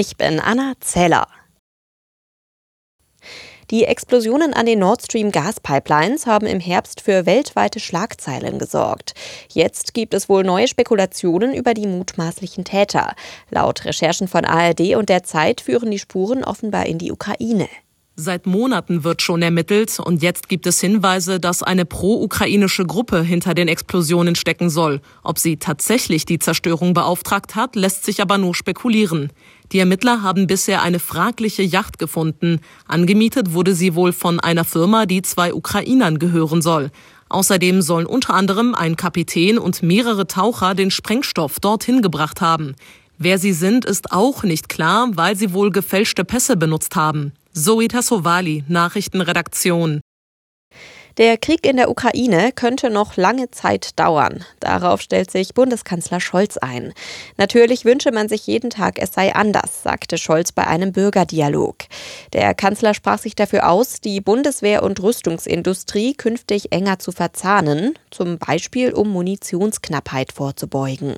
Ich bin Anna Zeller. Die Explosionen an den Nord Stream Gaspipelines haben im Herbst für weltweite Schlagzeilen gesorgt. Jetzt gibt es wohl neue Spekulationen über die mutmaßlichen Täter. Laut Recherchen von ARD und der Zeit führen die Spuren offenbar in die Ukraine. Seit Monaten wird schon ermittelt und jetzt gibt es Hinweise, dass eine pro-ukrainische Gruppe hinter den Explosionen stecken soll. Ob sie tatsächlich die Zerstörung beauftragt hat, lässt sich aber nur spekulieren. Die Ermittler haben bisher eine fragliche Yacht gefunden. Angemietet wurde sie wohl von einer Firma, die zwei Ukrainern gehören soll. Außerdem sollen unter anderem ein Kapitän und mehrere Taucher den Sprengstoff dorthin gebracht haben. Wer sie sind, ist auch nicht klar, weil sie wohl gefälschte Pässe benutzt haben. Zoe Tassovali, Nachrichtenredaktion. Der Krieg in der Ukraine könnte noch lange Zeit dauern. Darauf stellt sich Bundeskanzler Scholz ein. Natürlich wünsche man sich jeden Tag, es sei anders, sagte Scholz bei einem Bürgerdialog. Der Kanzler sprach sich dafür aus, die Bundeswehr- und Rüstungsindustrie künftig enger zu verzahnen, zum Beispiel um Munitionsknappheit vorzubeugen.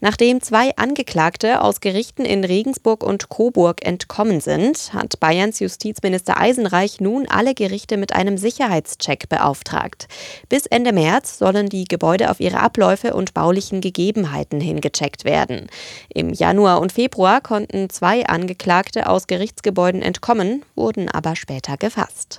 Nachdem zwei Angeklagte aus Gerichten in Regensburg und Coburg entkommen sind, hat Bayerns Justizminister Eisenreich nun alle Gerichte mit einem Sicherheitscheck beauftragt. Bis Ende März sollen die Gebäude auf ihre Abläufe und baulichen Gegebenheiten hingecheckt werden. Im Januar und Februar konnten zwei Angeklagte aus Gerichtsgebäuden entkommen, wurden aber später gefasst.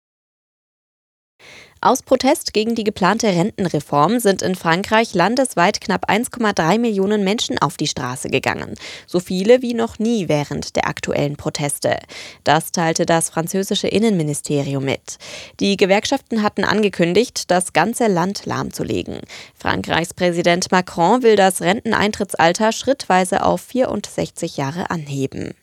Aus Protest gegen die geplante Rentenreform sind in Frankreich landesweit knapp 1,3 Millionen Menschen auf die Straße gegangen. So viele wie noch nie während der aktuellen Proteste. Das teilte das französische Innenministerium mit. Die Gewerkschaften hatten angekündigt, das ganze Land lahmzulegen. Frankreichs Präsident Macron will das Renteneintrittsalter schrittweise auf 64 Jahre anheben.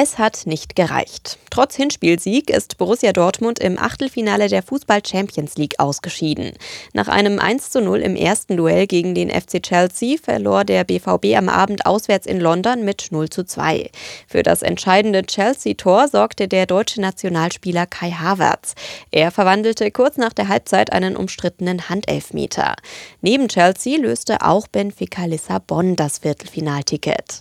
Es hat nicht gereicht. Trotz Hinspielsieg ist Borussia Dortmund im Achtelfinale der Fußball Champions League ausgeschieden. Nach einem 1 zu 0 im ersten Duell gegen den FC Chelsea verlor der BVB am Abend auswärts in London mit 0 zu 2. Für das entscheidende Chelsea-Tor sorgte der deutsche Nationalspieler Kai Havertz. Er verwandelte kurz nach der Halbzeit einen umstrittenen Handelfmeter. Neben Chelsea löste auch Benfica Lissabon das Viertelfinalticket.